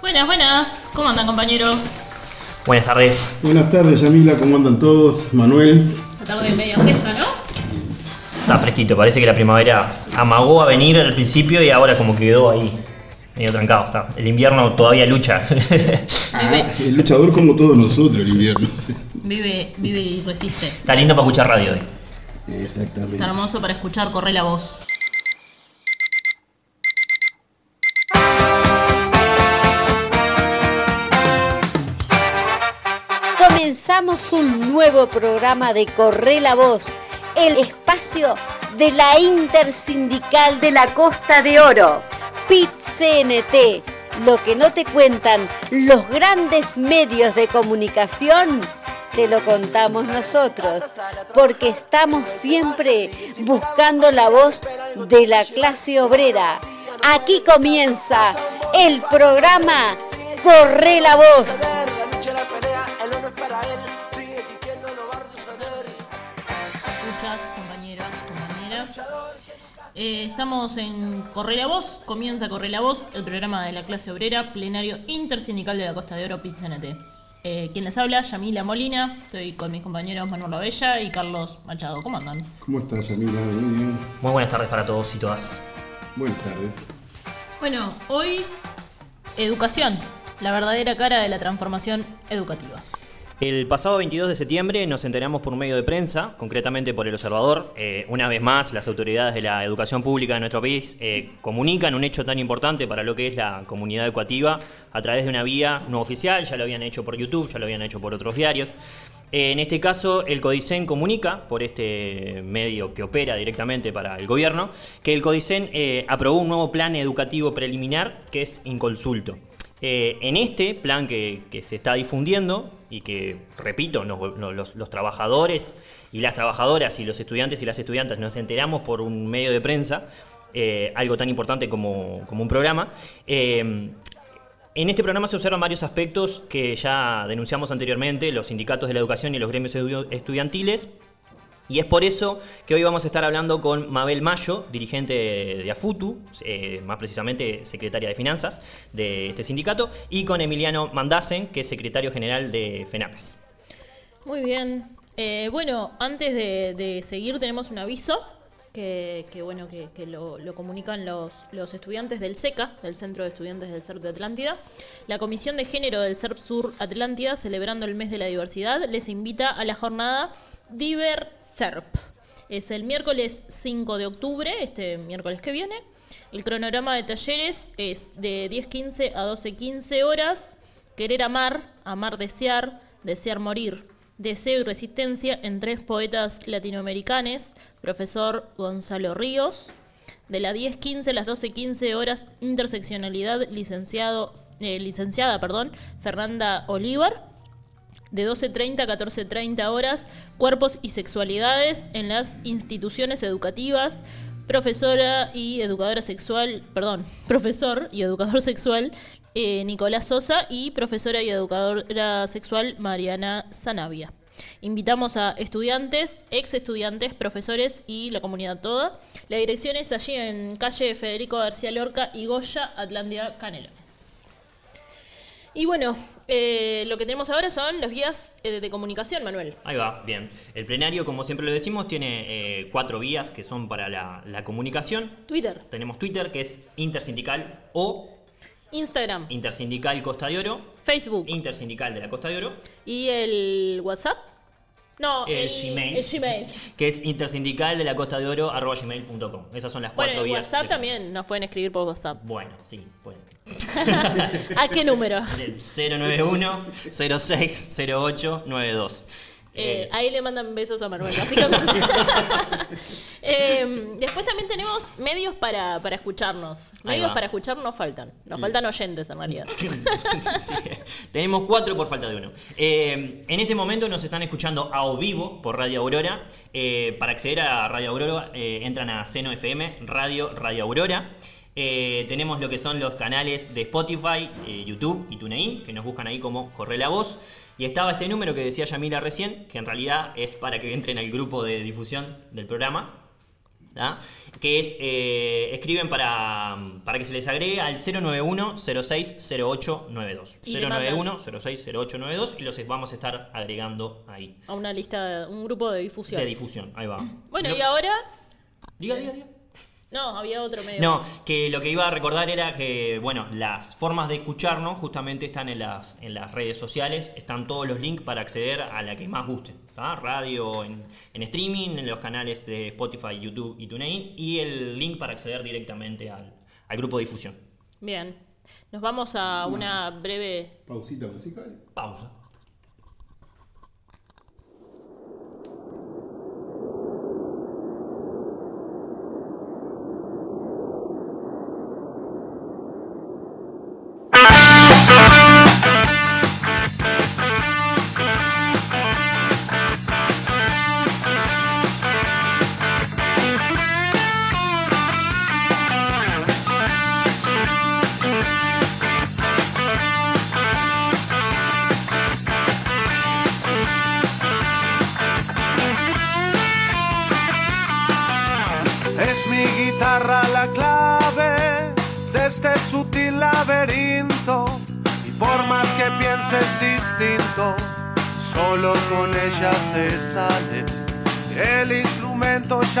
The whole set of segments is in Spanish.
Buenas, buenas. ¿Cómo andan, compañeros? Buenas tardes. Buenas tardes, Yamila, ¿cómo andan todos? Manuel. La tarde media fresca, ¿no? Está fresquito, parece que la primavera amagó a venir al principio y ahora como quedó ahí medio trancado. Está. El invierno todavía lucha. Vive, El luchador como todos nosotros el invierno. vive, vive y resiste. Está lindo para escuchar radio hoy. Exactamente. Está hermoso para escuchar Corre la voz. Un nuevo programa de Corre la Voz, el espacio de la Intersindical de la Costa de Oro, PIT-CNT, lo que no te cuentan los grandes medios de comunicación, te lo contamos nosotros, porque estamos siempre buscando la voz de la clase obrera. Aquí comienza el programa Corre la Voz. Eh, estamos en Corre la Voz, comienza Corre la Voz, el programa de la clase obrera, plenario intersindical de la Costa de Oro, PIT-CNT. Eh, quien les habla, Yamila Molina, estoy con mis compañeros Manuel Lavella y Carlos Machado. ¿Cómo andan? ¿Cómo estás, Yamila? Muy bien. Muy buenas tardes para todos y todas. Buenas tardes. Bueno, hoy educación, la verdadera cara de la transformación educativa. El pasado 22 de septiembre nos enteramos por un medio de prensa, concretamente por El Observador. Eh, una vez más, las autoridades de la educación pública de nuestro país eh, comunican un hecho tan importante para lo que es la comunidad educativa a través de una vía no oficial. Ya lo habían hecho por YouTube, ya lo habían hecho por otros diarios. Eh, en este caso, el Codicen comunica, por este medio que opera directamente para el gobierno, que el Codicen aprobó un nuevo plan educativo preliminar que es inconsulto. Eh, en este plan que, se está difundiendo y que, repito, los, trabajadores y las trabajadoras y los estudiantes y las estudiantes nos enteramos por un medio de prensa, eh, algo tan importante como, un programa, eh, en este programa se observan varios aspectos que ya denunciamos anteriormente, los sindicatos de la educación y los gremios estudiantiles. Y es por eso que hoy vamos a estar hablando con Mabel Mayo, dirigente de AFUTU, eh, más precisamente secretaria de Finanzas de este sindicato, y con Emiliano Mandasen, que es secretario general de FENAPES. Muy bien. Eh, bueno, antes de, seguir tenemos un aviso que, bueno que, lo comunican los, los estudiantes del SECA, del Centro de Estudiantes del CERP de Atlántida. La Comisión de Género del CERP Sur Atlántida, celebrando el mes de la diversidad, les invita a la jornada Diver CERP. Es el miércoles 5 de octubre, este miércoles que viene. El cronograma de talleres es de 10.15 a 12.15 horas. Querer amar, amar desear, desear morir. Deseo y resistencia en tres poetas latinoamericanos, profesor Gonzalo Ríos. De las 10.15 a las 12.15 horas, interseccionalidad, licenciado, eh, licenciada perdón, Fernanda Olivar. De 12.30 a 14.30 horas, cuerpos y sexualidades en las instituciones educativas, profesora y educadora sexual, perdón, profesor y educador sexual eh, Nicolás Sosa y profesora y educadora sexual Mariana Zanavia. Invitamos a estudiantes, ex estudiantes, profesores y la comunidad toda. La dirección es allí en calle Federico García Lorca y Goya, Atlántida, Canelones. Y bueno, eh, lo que tenemos ahora son las vías eh, de comunicación, Manuel. Ahí va, bien. El plenario, como siempre lo decimos, tiene eh, cuatro vías que son para la, la comunicación. Twitter, Tenemos Twitter, que es intersindical o Instagram, intersindical Costa de Oro, Facebook intersindical de la Costa de Oro, y el WhatsApp. No, El Gmail. El Gmail. que es intersindical de la Costa de Oro arroba gmail.com. Esas son las cuatro Bueno, el vías. WhatsApp de- también nos pueden escribir por WhatsApp. Bueno, sí, pueden. ¿A qué número? El 091 0608 92. Eh, ahí le mandan besos a Manuel, básicamente. Eh, después también tenemos medios para, para escucharnos. Medios va. para escuchar nos faltan. Nos faltan oyentes en realidad. Sí, Tenemos cuatro por falta de uno. Eh, en este momento nos están escuchando a o vivo por Radio Aurora. Eh, para acceder a Radio Aurora eh, entran a Seno FM, Radio Radio Aurora. Eh, tenemos lo que son los canales de Spotify, eh, YouTube y TuneIn, que nos buscan ahí como Corre la Voz. Y estaba este número que decía Yamila recién, que en realidad es para que entren al grupo de difusión del programa. ¿tá? que es, eh, escriben para, para que se les agregue al 091-060892. Y le mandan- 091-060892 y los vamos a estar agregando ahí. A una lista, un grupo de difusión. De difusión, ahí va. bueno, No- y ahora. Diga, diga, diga. No, había otro medio. No, que lo que iba a recordar era que, bueno, las formas de escucharnos justamente están en las, en las redes sociales, están todos los links para acceder a la que más guste. ¿tá? Radio en, en streaming, en los canales de Spotify, YouTube y TuneIn, y el link para acceder directamente al, al grupo de difusión. Bien. Nos vamos a una breve. Pausita musical. Pausa.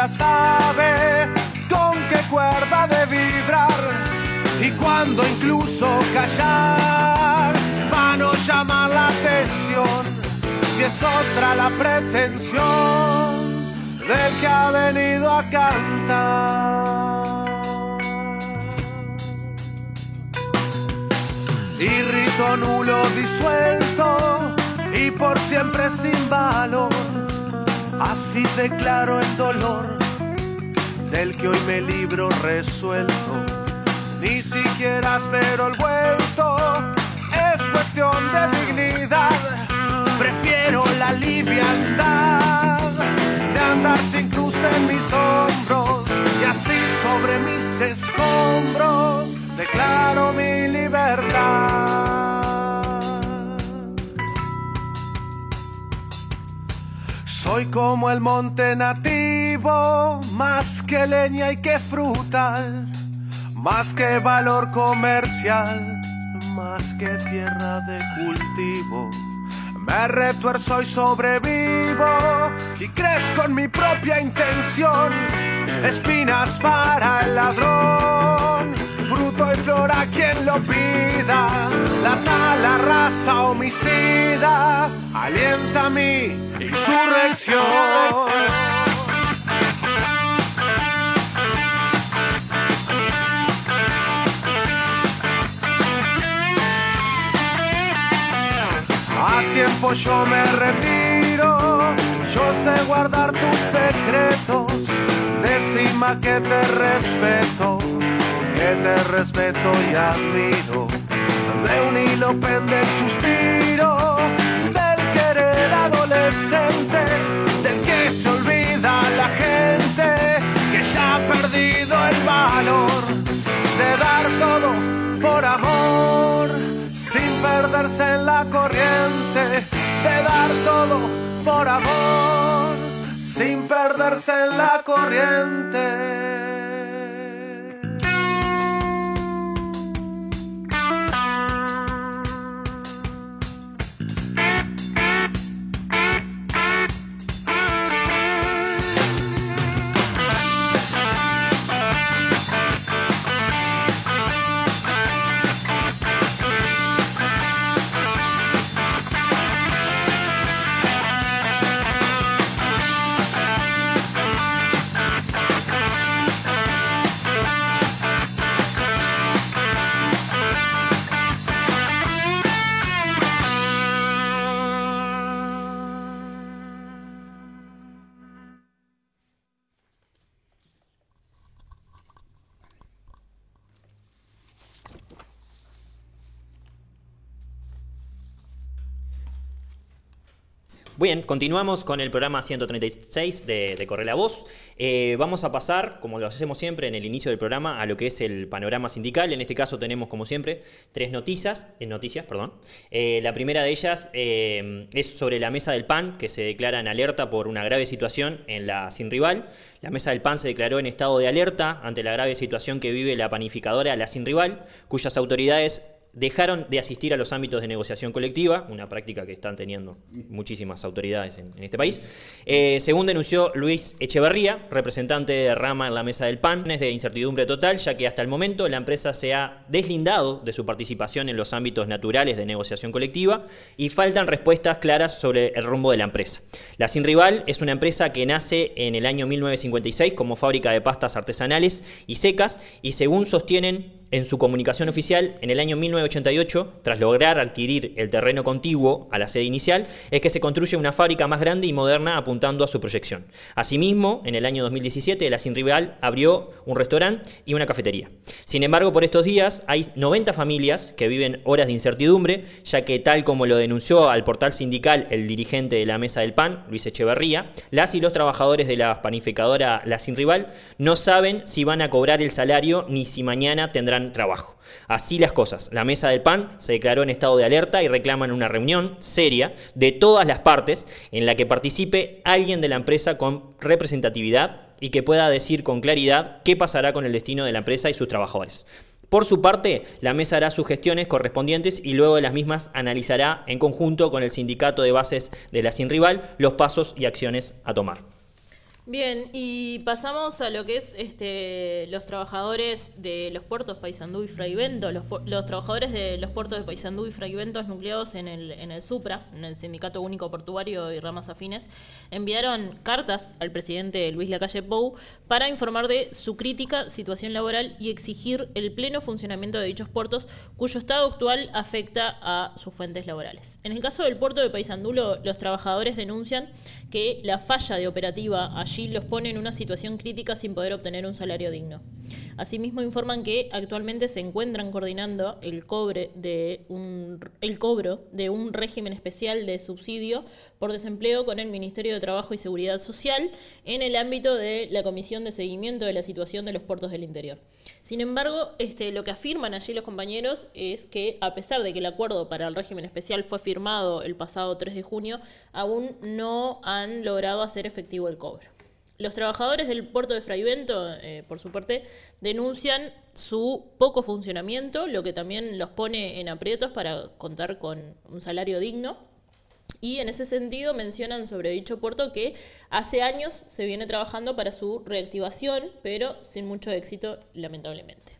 Sabe con qué cuerda de vibrar. Y cuando incluso callar, vano llama la atención. Si es otra la pretensión del que ha venido a cantar. Y rito nulo disuelto y por siempre sin valor. Así declaro el dolor del que hoy me libro resuelto. Ni siquiera espero el vuelto, es cuestión de dignidad. Prefiero la liviandad de andar sin cruz en mis hombros y así sobre mis escombros declaro mi libertad. Soy como el monte nativo, más que leña y que frutal, más que valor comercial, más que tierra de cultivo. Me retuerzo y sobrevivo y crezco en mi propia intención. Espinas para el ladrón, fruto y flor a quien lo pida. La mala raza homicida alienta mi insurrección. Tiempo yo me retiro, yo sé guardar tus secretos. Decima que te respeto, que te respeto y admiro. De un hilo pende el suspiro del querer adolescente, del que se olvida la gente, que ya ha perdido el valor de dar todo por amor, sin perderse en la corriente, de dar todo por amor, sin perderse en la corriente. Bien, continuamos con el programa 136 de, Corre la Voz. Eh, vamos a pasar, como lo hacemos siempre en el inicio del programa, a lo que es el panorama sindical. En este caso tenemos, como siempre, tres noticias. eh, noticias perdón. Eh, la primera de ellas eh, es sobre la mesa del PAN, que se declara en alerta por una grave situación en la Sin Rival. La mesa del PAN se declaró en estado de alerta ante la grave situación que vive la panificadora La Sin Rival, cuyas autoridades dejaron de asistir a los ámbitos de negociación colectiva, una práctica que están teniendo muchísimas autoridades en, este país. Eh, según denunció Luis Echeverría, representante de Rama en la mesa del PAN, es de incertidumbre total, ya que hasta el momento la empresa se ha deslindado de su participación en los ámbitos naturales de negociación colectiva y faltan respuestas claras sobre el rumbo de la empresa. La Sin Rival es una empresa que nace en el año 1956 como fábrica de pastas artesanales y secas y según sostienen en su comunicación oficial, en el año 1988, tras lograr adquirir el terreno contiguo a la sede inicial, es que se construye una fábrica más grande y moderna apuntando a su proyección. Asimismo, en el año 2017, la Sin Rival abrió un restaurante y una cafetería. Sin embargo, por estos días hay 90 familias que viven horas de incertidumbre, ya que tal como lo denunció al portal sindical el dirigente de la Mesa del PAN, Luis Echeverría, las y los trabajadores de la panificadora La Sin Rival no saben si van a cobrar el salario ni si mañana tendrán trabajo. Así las cosas. La mesa del PAN se declaró en estado de alerta y reclaman una reunión seria de todas las partes en la que participe alguien de la empresa con representatividad y que pueda decir con claridad qué pasará con el destino de la empresa y sus trabajadores. Por su parte, la mesa hará sus gestiones correspondientes y luego de las mismas analizará en conjunto con el sindicato de bases de la Sin Rival los pasos y acciones a tomar. Bien, y pasamos a lo que es este, los trabajadores de los puertos Paysandú y Fraivento, los, los trabajadores de los puertos de Paysandú y Fraivento nucleados en el, en el SUPRA, en el Sindicato Único Portuario y Ramas Afines, enviaron cartas al presidente Luis Lacalle Pou para informar de su crítica situación laboral y exigir el pleno funcionamiento de dichos puertos cuyo estado actual afecta a sus fuentes laborales. En el caso del puerto de Paysandú, lo- los trabajadores denuncian que la falla de operativa allí los pone en una situación crítica sin poder obtener un salario digno. Asimismo informan que actualmente se encuentran coordinando el cobro de un régimen especial de subsidio por desempleo con el Ministerio de Trabajo y Seguridad Social en el ámbito de la Comisión de Seguimiento de la Situación de los Puertos del Interior. Sin embargo, este, lo que afirman allí los compañeros es que a pesar de que el acuerdo para el régimen especial fue firmado el pasado 3 de junio, aún no han logrado hacer efectivo el cobro. Los trabajadores del puerto de Fraivento, eh, por su parte, denuncian su poco funcionamiento, lo que también los pone en aprietos para contar con un salario digno. Y en ese sentido mencionan sobre dicho puerto que hace años se viene trabajando para su reactivación, pero sin mucho éxito, lamentablemente.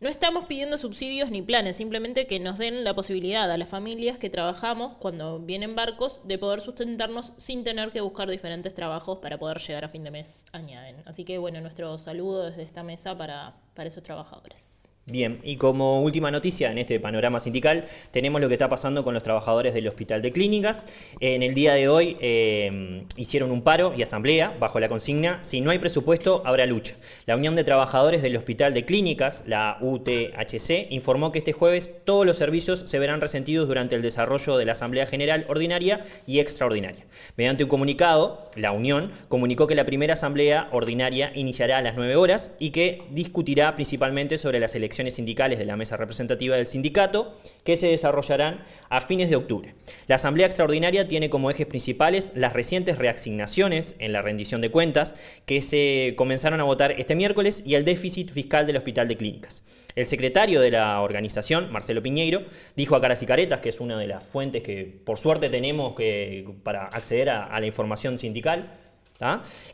No estamos pidiendo subsidios ni planes, simplemente que nos den la posibilidad a las familias que trabajamos cuando vienen barcos de poder sustentarnos sin tener que buscar diferentes trabajos para poder llegar a fin de mes, añaden. Así que bueno, nuestro saludo desde esta mesa para, para esos trabajadores. Bien, y como última noticia en este panorama sindical, tenemos lo que está pasando con los trabajadores del Hospital de Clínicas. En el día de hoy eh, hicieron un paro y asamblea bajo la consigna, si no hay presupuesto, habrá lucha. La Unión de Trabajadores del Hospital de Clínicas, la UTHC, informó que este jueves todos los servicios se verán resentidos durante el desarrollo de la Asamblea General Ordinaria y Extraordinaria. Mediante un comunicado, la Unión comunicó que la primera Asamblea Ordinaria iniciará a las 9 horas y que discutirá principalmente sobre las elecciones sindicales de la mesa representativa del sindicato que se desarrollarán a fines de octubre. La Asamblea Extraordinaria tiene como ejes principales las recientes reasignaciones en la rendición de cuentas que se comenzaron a votar este miércoles y el déficit fiscal del Hospital de Clínicas. El secretario de la organización, Marcelo Piñeiro, dijo a Caras y Caretas, que es una de las fuentes que por suerte tenemos que, para acceder a, a la información sindical,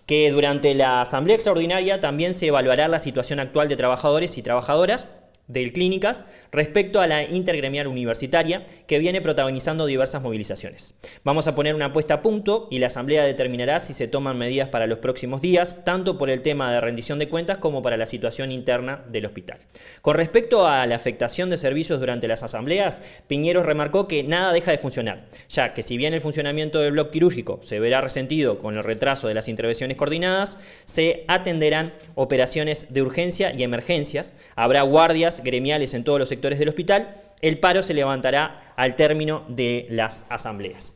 que durante la Asamblea Extraordinaria también se evaluará la situación actual de trabajadores y trabajadoras del Clínicas respecto a la intergremial universitaria que viene protagonizando diversas movilizaciones. Vamos a poner una puesta a punto y la Asamblea determinará si se toman medidas para los próximos días, tanto por el tema de rendición de cuentas como para la situación interna del hospital. Con respecto a la afectación de servicios durante las asambleas, Piñero remarcó que nada deja de funcionar, ya que si bien el funcionamiento del bloque quirúrgico se verá resentido con el retraso de las intervenciones coordinadas, se atenderán operaciones de urgencia y emergencias, habrá guardias gremiales en todos los sectores del hospital, el paro se levantará al término de las asambleas.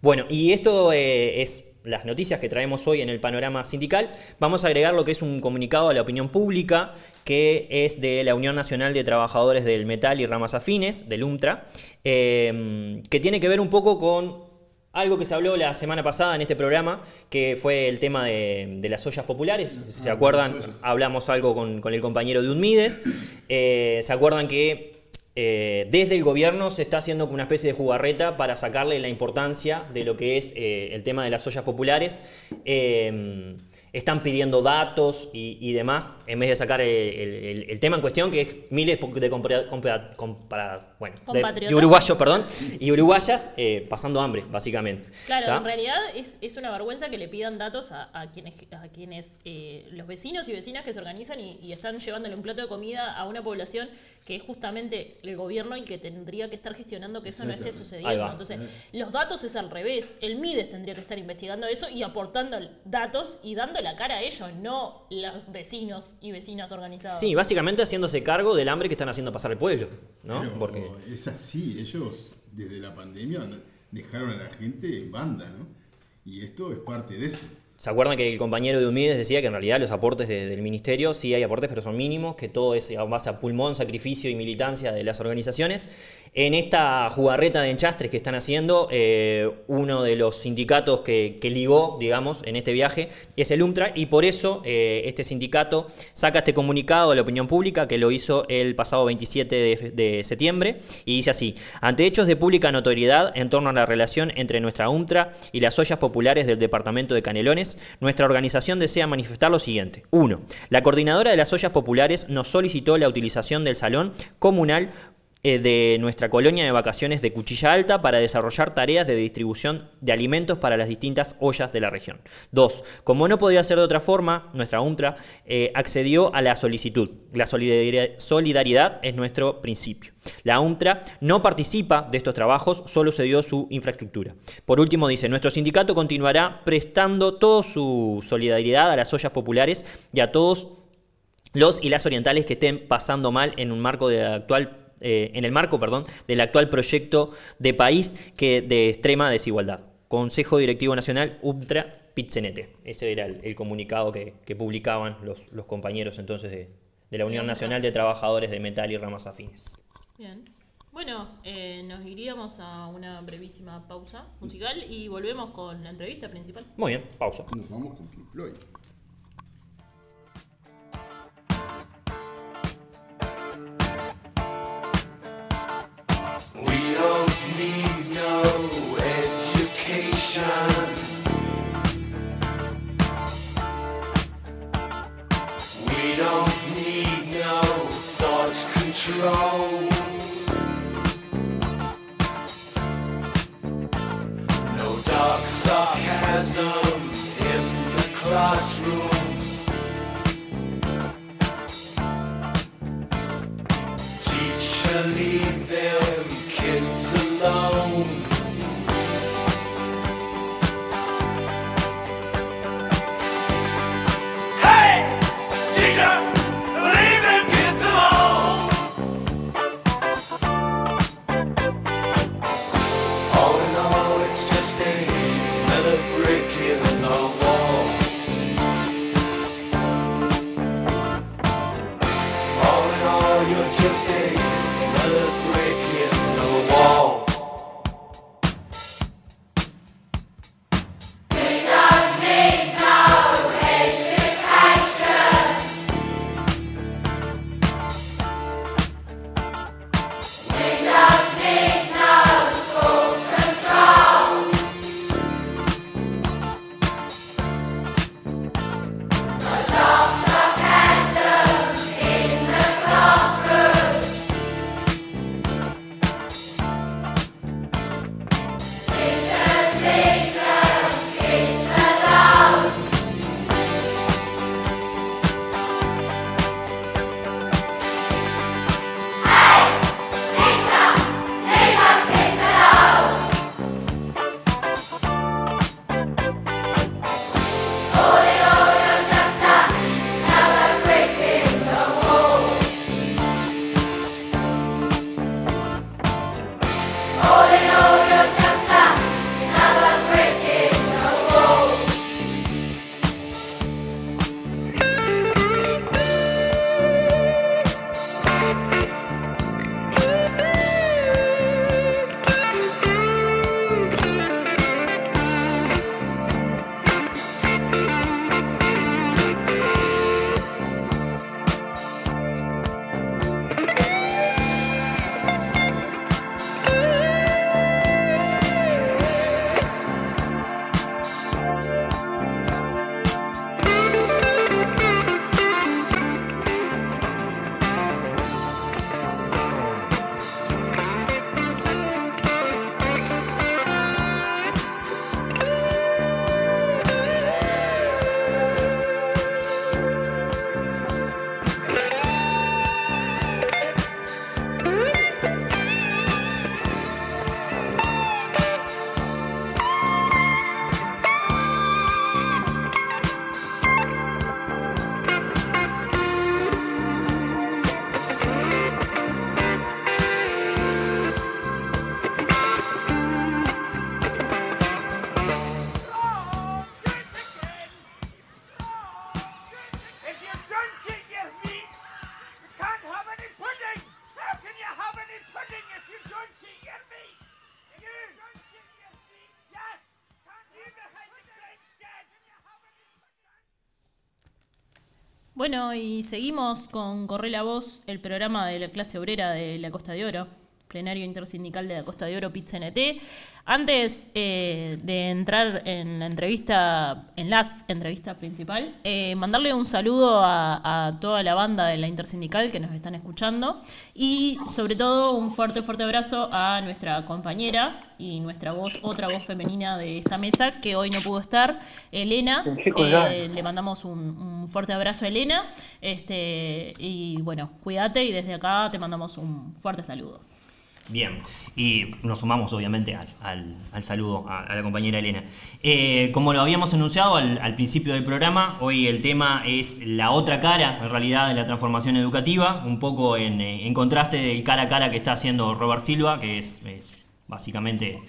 Bueno, y esto eh, es las noticias que traemos hoy en el panorama sindical, vamos a agregar lo que es un comunicado a la opinión pública, que es de la Unión Nacional de Trabajadores del Metal y Ramas Afines, del UMTRA, eh, que tiene que ver un poco con algo que se habló la semana pasada en este programa, que fue el tema de, las ollas populares. Si se acuerdan, hablamos algo con, el compañero de UNMIDES. Eh, ¿Se acuerdan que eh, desde el gobierno se está haciendo como una especie de jugarreta para sacarle la importancia de lo que es eh, el tema de las ollas populares. Están pidiendo datos y, demás, en vez de sacar el, tema en cuestión, que es miles de, uruguayos perdón, y uruguayas eh, pasando hambre, básicamente. Claro, en realidad es, una vergüenza que le pidan datos a, quienes, a quienes eh, los vecinos y vecinas que se organizan y, están llevándole un plato de comida a una población que es justamente el gobierno y que tendría que estar gestionando que eso no esté sucediendo. Entonces, los datos es al revés. El MIDES tendría que estar investigando eso y aportando datos y dando la cara a ellos, no los vecinos y vecinas organizados. Sí, básicamente haciéndose cargo del hambre que están haciendo pasar el pueblo, ¿no? Porque es así, ellos desde la pandemia dejaron a la gente en banda, ¿no? Y esto es parte de eso. ¿Se acuerdan que el compañero de Humides decía que en realidad los aportes del ministerio sí hay aportes, pero son mínimos, que todo es a base a pulmón, sacrificio y militancia de las organizaciones? En esta jugarreta de enchastres que están haciendo, eh, uno de los sindicatos que, ligó, digamos, en este viaje es el UMTRA y por eso eh, este sindicato saca este comunicado a la opinión pública que lo hizo el pasado 27 de, de, septiembre y dice así, ante hechos de pública notoriedad en torno a la relación entre nuestra UMTRA y las ollas populares del departamento de Canelones, nuestra organización desea manifestar lo siguiente. 1. La coordinadora de las ollas populares nos solicitó la utilización del salón comunal de nuestra colonia de vacaciones de Cuchilla Alta para desarrollar tareas de distribución de alimentos para las distintas ollas de la región. Dos, como no podía ser de otra forma, nuestra UNTRA eh, accedió a la solicitud. La solidaridad es nuestro principio. La UNTRA no participa de estos trabajos, solo se dio su infraestructura. Por último, dice, nuestro sindicato continuará prestando toda su solidaridad a las ollas populares y a todos los y las orientales que estén pasando mal en un marco de actual eh, en el marco perdón, del actual proyecto de país que de extrema desigualdad. Consejo Directivo Nacional Ultra Pitzenete. Ese era el, comunicado que, publicaban los, compañeros entonces de, la Unión Nacional de Trabajadores de Metal y Ramas Afines. Bien. Bueno, eh, nos iríamos a una brevísima pausa musical y volvemos con la entrevista principal. Muy bien, pausa. Nos vamos con Floyd. wrong. Bueno, y seguimos con Corre la Voz, el programa de la clase obrera de la Costa de Oro, plenario intersindical de la Costa de Oro, PIT-CNT. Antes eh, de entrar en la entrevista, en las entrevistas principal, eh, mandarle un saludo a, a toda la banda de la intersindical que nos están escuchando y sobre todo un fuerte, fuerte abrazo a nuestra compañera y nuestra voz, otra voz femenina de esta mesa que hoy no pudo estar, Elena. Eh, le mandamos un, un fuerte abrazo a Elena. Este, y bueno, cuídate y desde acá te mandamos un fuerte saludo. Bien, y nos sumamos obviamente al, al- al saludo a, la compañera Elena. Eh, como lo habíamos anunciado al, principio del programa, hoy el tema es la otra cara, en realidad, de la transformación educativa, un poco en, eh, contraste del cara a cara que está haciendo Robert Silva, que es básicamente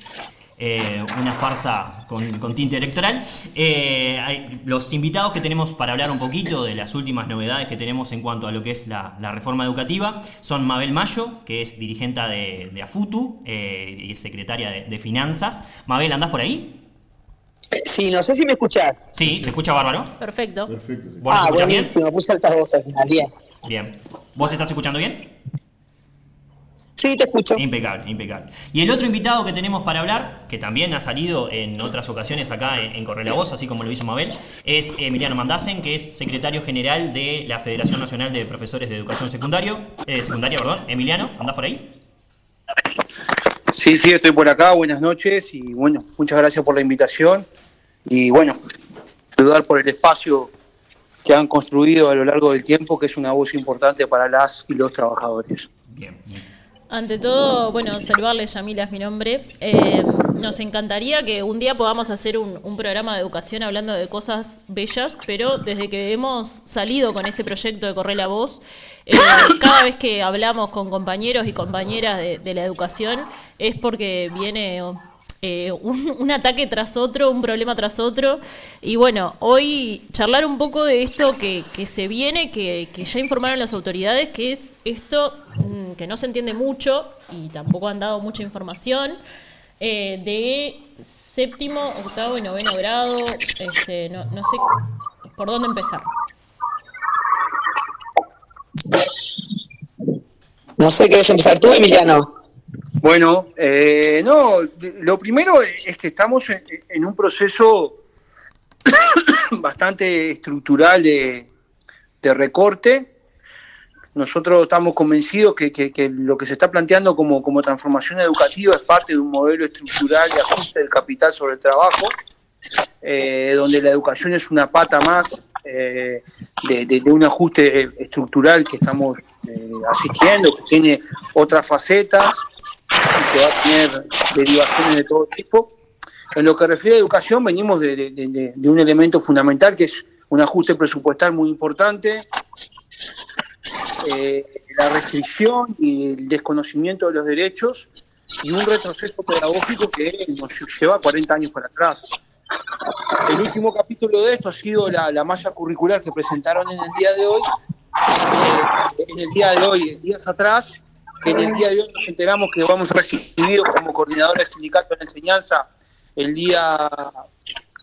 eh, una farsa con, con tinte electoral. Eh, hay- los invitados que tenemos para hablar un poquito de las últimas novedades que tenemos en cuanto a lo que es la, la reforma educativa son Mabel Mayo, que es dirigente de, de AFUTU eh, y es secretaria de, de Finanzas. Mabel, ¿andás por ahí? Sí, no sé si me escuchás. Sí, ¿se escucha bárbaro? Perfecto. Perfecto. sí. ¿Vos nos ah, escuchás bien? buenísimo, puse altavoz al final, bien. Bien. ¿Vos estás escuchando bien? Sí, te escucho. Impecable, impecable. Y el otro invitado que tenemos para hablar, que también ha salido en otras ocasiones acá en, en Corre la Voz, así como lo hizo Mabel, es Emiliano Mandasen, que es secretario general de la Federación Nacional de Profesores de Educación Secundario, eh, Secundaria. Perdón. Emiliano, ¿andás por ahí? Sí, sí, estoy por acá. Buenas noches y bueno, muchas gracias por la invitación. Y bueno, saludar por el espacio que han construido a lo largo del tiempo, que es una voz importante para las y los trabajadores. Bien. Ante todo, bueno, saludarle, Yamila es mi nombre. Eh, nos encantaría que un día podamos hacer un, un programa de educación hablando de cosas bellas, pero desde que hemos salido con este proyecto de Correr la Voz, eh, cada vez que hablamos con compañeros y compañeras de, de la educación es porque viene eh, un, ataque tras otro, un problema tras otro. Y bueno, hoy charlar un poco de esto que, que se viene, que, que ya informaron las autoridades, que es esto mm, que no se entiende mucho y tampoco han dado mucha información, eh, de séptimo, octavo y noveno grado. Este, no, no sé por dónde empezar. No sé, ¿querés empezar tú, Emiliano? Bueno, eh, no, lo primero es que estamos en, un proceso bastante estructural de, recorte. Nosotros estamos convencidos que, que- lo que se está planteando como, como transformación educativa es parte de un modelo estructural de ajuste del capital sobre el trabajo, eh, donde la educación es una pata más eh, de un ajuste estructural que estamos eh, asistiendo, que tiene otras facetas y que va a tener derivaciones de todo tipo. En lo que refiere a educación, venimos de, de- de- de- un elemento fundamental que es un ajuste presupuestal muy importante, eh, la restricción y el desconocimiento de los derechos y un retroceso pedagógico que nos lleva 40 años para atrás. El último capítulo de esto ha sido la, la malla curricular que presentaron en el día de hoy, eh, en el día de hoy, días atrás, que en el día de hoy nos enteramos que vamos a recibir como coordinador del sindicato de enseñanza el día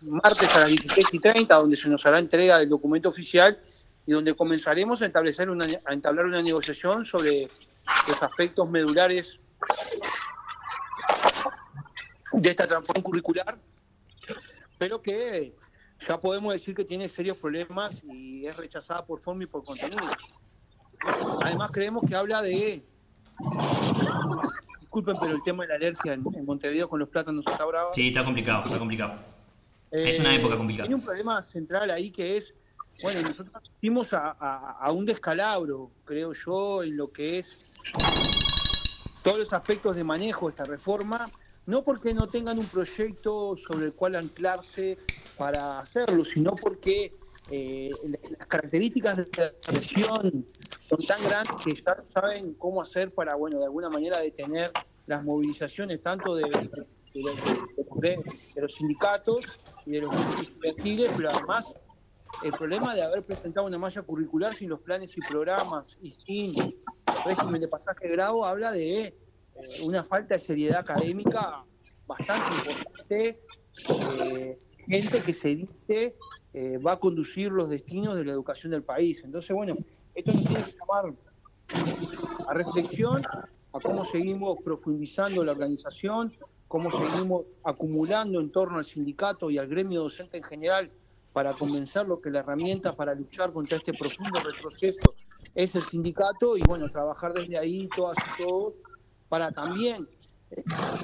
martes a las 16 y 30, donde se nos hará entrega del documento oficial y donde comenzaremos a establecer una, a entablar una negociación sobre los aspectos medulares de esta transformación curricular, pero que ya podemos decir que tiene serios problemas y es rechazada por forma y por contenido. Además creemos que habla de disculpen, pero el tema de la alergia en, en Montevideo con los plátanos está bravo. Sí, está complicado, está complicado. Es una época complicada. Tiene un problema central ahí que es, bueno, nosotros asistimos a, a- a un descalabro, creo yo, en lo que es todos los aspectos de manejo de esta reforma, no porque no tengan un proyecto sobre el cual anclarse para hacerlo, sino porque eh, las características de esta región son tan grandes que ya saben cómo hacer para, bueno, de alguna manera detener las movilizaciones tanto de, los, sindicatos y de los estudiantiles, pero además el problema de haber presentado una malla curricular sin los planes y programas y sin régimen de pasaje grado habla de eh, una falta de seriedad académica bastante importante. eh, gente que se dice eh, va a conducir los destinos de la educación del país. Entonces, bueno, esto nos tiene que llamar a reflexión, a cómo seguimos profundizando la organización, cómo seguimos acumulando en torno al sindicato y al gremio docente en general para convencerlo que la herramienta para luchar contra este profundo retroceso es el sindicato y bueno, trabajar desde ahí todas y todos para también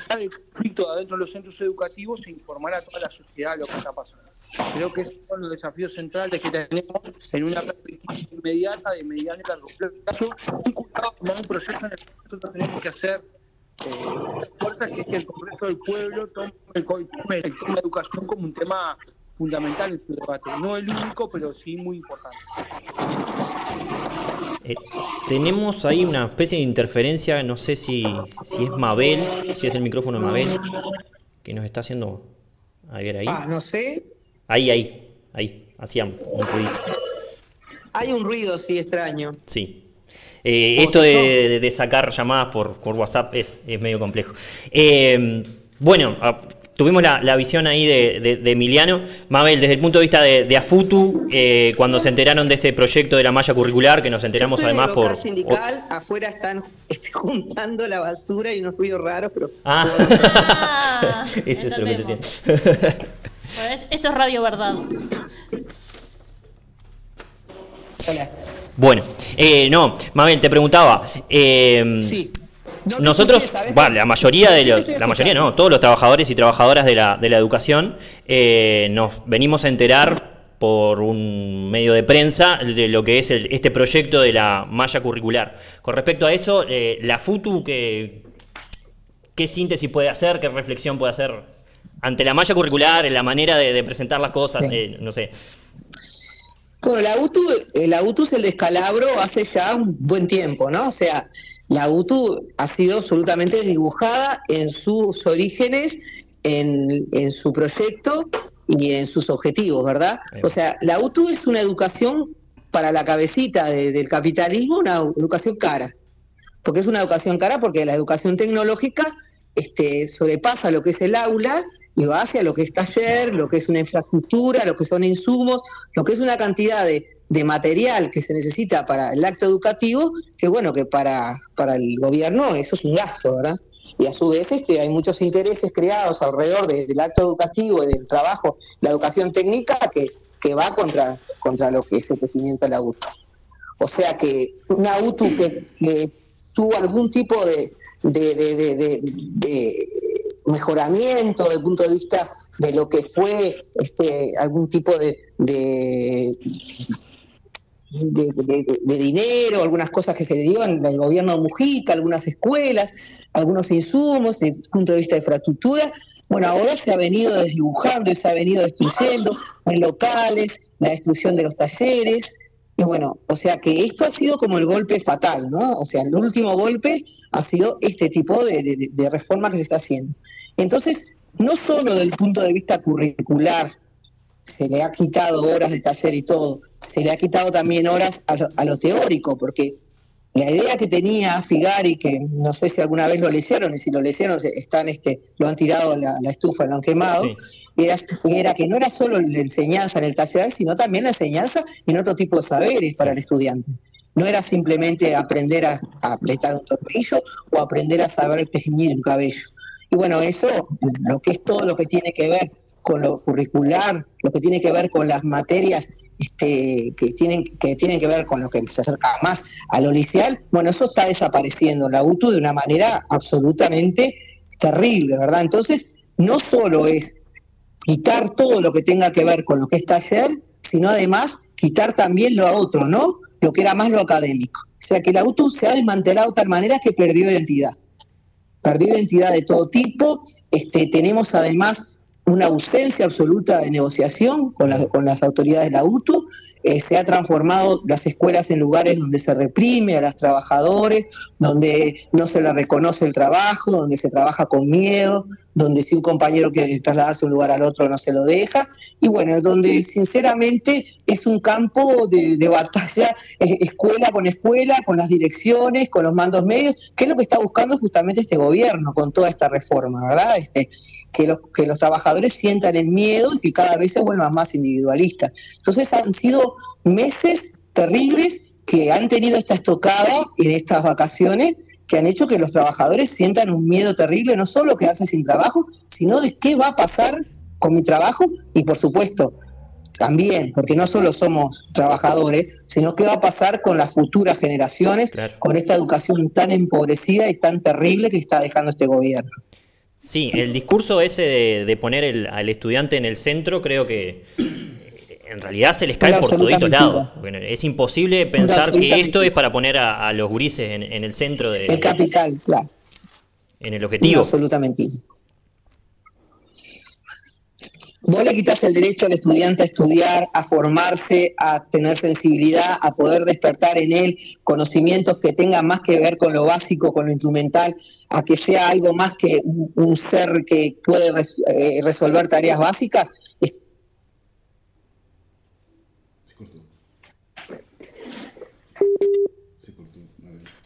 dar el conflicto adentro de los centros educativos e informar a toda la sociedad de lo que está pasando. Creo que esos son los desafíos centrales que tenemos en una perspectiva inmediata, de mediano y largo plazo, vinculado con un proceso en el que nosotros tenemos que hacer eh, fuerza, que es que el Congreso del Pueblo tome el, tome el tema de educación como un tema fundamental en su debate. No el único, pero sí muy importante. Eh, tenemos ahí una especie de interferencia, no sé si, si es Mabel, si es el micrófono de Mabel, que nos está haciendo... A ver ahí. Ah, no sé. Ahí, ahí, ahí, hacía un ruidito. Hay un ruido, sí, extraño. Sí. Eh, esto de, de sacar llamadas por, por WhatsApp es, es medio complejo. Eh, bueno, a- tuvimos la, la visión ahí de, de- de Emiliano. Mabel, desde el punto de vista de, de AFUTU, eh, cuando se enteraron de este proyecto de la malla curricular, que nos enteramos Yo estoy en además el por... local sindical, afuera están este, juntando la basura y unos ruidos raros, pero Ah, Ah, eso es lo que te. Bueno, esto es Radio Verdad. hola. Bueno, eh, no, Mabel, te preguntaba. eh, Sí. No Nosotros, bueno, la mayoría de los, la mayoría no, todos los trabajadores y trabajadoras de la, de la educación eh, nos venimos a enterar por un medio de prensa de lo que es el- este proyecto de la malla curricular. Con respecto a eso, eh, la FUTU, ¿qué, ¿qué síntesis puede hacer? ¿Qué reflexión puede hacer ante la malla curricular, en la manera de, de presentar las cosas? Sí. eh, no sé. Bueno, la UTU, eh, la UTU es el descalabro hace ya un buen tiempo, ¿no? O sea, la UTU ha sido absolutamente dibujada en sus orígenes, en, en su proyecto y en sus objetivos, ¿verdad? O sea, la UTU es una educación para la cabecita de- del capitalismo, una educación cara. Porque es una educación cara porque la educación tecnológica este, sobrepasa lo que es el aula y va hacia lo que es taller, lo que es una infraestructura, lo que son insumos, lo que es una cantidad de, de material que se necesita para el acto educativo, que bueno, que para, para el gobierno eso es un gasto, ¿verdad? Y a su vez este, hay muchos intereses creados alrededor de- del acto educativo y del trabajo, la educación técnica, que, que va contra, contra lo que es el crecimiento de la UTU. O sea que una UTU que, que tuvo algún tipo de- de mejoramiento desde el punto de vista de lo que fue este algún tipo de, de, dinero, algunas cosas que se dieron del gobierno de Mujica, algunas escuelas, algunos insumos desde el punto de vista de infraestructura. Bueno, ahora se ha venido desdibujando y se ha venido destruyendo en locales, la destrucción de los talleres, y bueno, o sea que esto ha sido como el golpe fatal, ¿no? O sea, el último golpe ha sido este tipo de, reforma que se está haciendo. Entonces, no solo desde el punto de vista curricular, se le ha quitado horas de taller y todo, se le ha quitado también horas a lo, a lo teórico, porque la idea que tenía Figari, que no sé si alguna vez lo leyeron, y si lo leyeron, están, este, lo han tirado a la, la estufa, lo han quemado, Sí. era, era que no era solo la enseñanza en el taller, sino también la enseñanza en otro tipo de saberes para el estudiante. No era simplemente aprender a, a apretar un tornillo o aprender a saber teñir un cabello. Y bueno, eso, lo que es todo lo que tiene que ver con lo curricular, lo que tiene que ver con las materias este, que, tienen, que tienen que ver con lo que se acerca más a lo liceal, bueno, eso está desapareciendo en la UTU de una manera absolutamente terrible, ¿verdad? Entonces, no solo es quitar todo lo que tenga que ver con lo que es taller, sino además quitar también lo otro, ¿no? Lo que era más lo académico. O sea que la UTU se ha desmantelado de tal manera que perdió identidad. Perdió identidad de todo tipo. Este, tenemos además una ausencia absoluta de negociación con, las con las autoridades de la UTU. Eh, se ha transformado las escuelas en lugares donde se reprime a los trabajadores, donde no se le reconoce el trabajo, donde se trabaja con miedo, donde si un compañero quiere trasladarse de un lugar al otro no se lo deja, y bueno, donde sinceramente es un campo de, de batalla eh, escuela con escuela, con las direcciones, con los mandos medios, que es lo que está buscando justamente este gobierno con toda esta reforma, ¿verdad? Este, que, los, que los trabajadores trabajadores sientan el miedo y que cada vez se vuelvan más individualistas. Entonces han sido meses terribles que han tenido esta estocada en estas vacaciones que han hecho que los trabajadores sientan un miedo terrible, no solo quedarse sin trabajo, sino de qué va a pasar con mi trabajo y por supuesto también, porque no solo somos trabajadores, sino qué va a pasar con las futuras generaciones, con esta educación tan empobrecida y tan terrible que está dejando este gobierno. Sí, el discurso ese de, poner al estudiante en el centro creo que en realidad se les cae por todos lados. es imposible pensar que esto es para poner a, los gurises en, el centro de... El capital, claro. En el objetivo. absolutamente. Vos le quitas el derecho al estudiante a estudiar, a formarse, a tener sensibilidad, a poder despertar en él conocimientos que tengan más que ver con lo básico, con lo instrumental, a que sea algo más que un, ser que puede eh, resolver tareas básicas.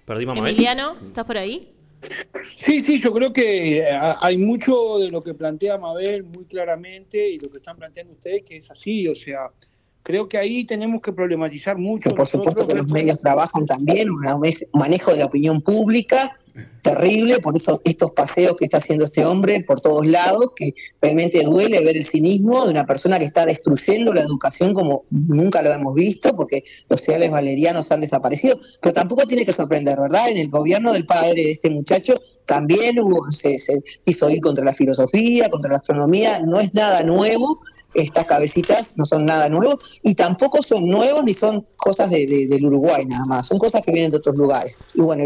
Perdimos Emiliano, ¿estás por ahí? Sí, sí, yo creo que eh, hay mucho de lo que plantea Mabel muy claramente y lo que están planteando ustedes que es así, o sea, creo que ahí tenemos que problematizar mucho. por supuesto que los medios trabajan también, un manejo de la opinión pública terrible, por eso estos paseos que está haciendo este hombre por todos lados, que realmente duele ver el cinismo de una persona que está destruyendo la educación como nunca lo hemos visto, porque los ideales valerianos han desaparecido, pero tampoco tiene que sorprender, ¿verdad? En el gobierno del padre de este muchacho también hubo, se, se hizo ir contra la filosofía, contra la astronomía, no es nada nuevo, estas cabecitas no son nada nuevo, y tampoco son nuevos ni son cosas de, del Uruguay nada más, son cosas que vienen de otros lugares. Y bueno,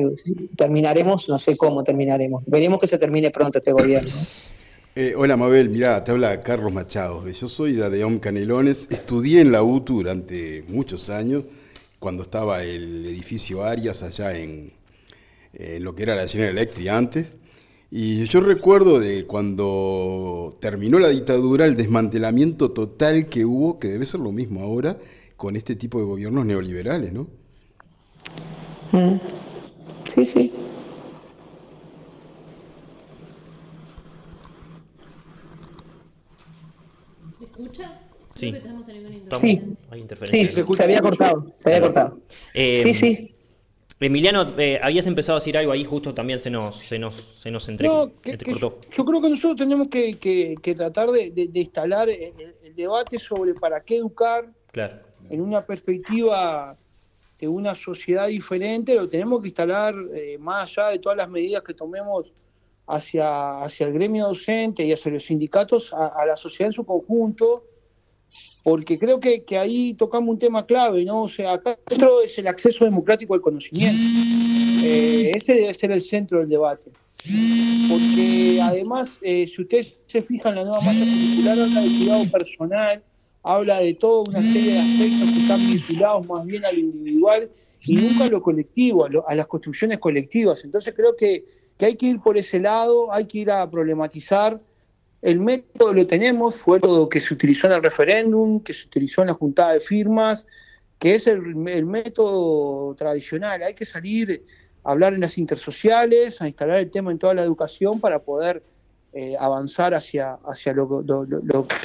terminaremos, no sé cómo terminaremos, veremos que se termine pronto este gobierno. Eh, hola Mabel, mirá, te habla Carlos Machado. Yo soy de Adeón Canelones, estudié en la UTU durante muchos años, cuando estaba el edificio Arias allá en, en lo que era la General Electric antes. Y yo recuerdo de cuando terminó la dictadura el desmantelamiento total que hubo, que debe ser lo mismo ahora, con este tipo de gobiernos neoliberales, ¿no? Mm. Sí, sí. ¿Se escucha? Sí. Sí. sí, se había cortado, se había cortado. Eh, sí, sí. Emiliano, eh, habías empezado a decir algo ahí, justo también se nos, se nos, se nos entre, no, yo, creo que nosotros tenemos que, tratar de, instalar el, debate sobre para qué educar en una perspectiva de una sociedad diferente, lo tenemos que instalar eh, más allá de todas las medidas que tomemos hacia, hacia el gremio docente y hacia los sindicatos, a la sociedad en su conjunto, porque creo que, ahí tocamos un tema clave, ¿no? O sea, acá es el acceso democrático al conocimiento. Eh, ese debe ser el centro del debate. Porque además, eh, si ustedes se fijan, la nueva masa curricular habla de cuidado personal, habla de toda una serie de aspectos que están vinculados más bien a lo individual y nunca a lo colectivo, a, las construcciones colectivas. Entonces creo que, que hay que ir por ese lado, hay que ir a problematizar el método lo tenemos, fue método que se utilizó en el referéndum, que se utilizó en la juntada de firmas, que es el, método tradicional. Hay que salir a hablar en las intersociales, a instalar el tema en toda la educación para poder eh, avanzar hacia, hacia lo,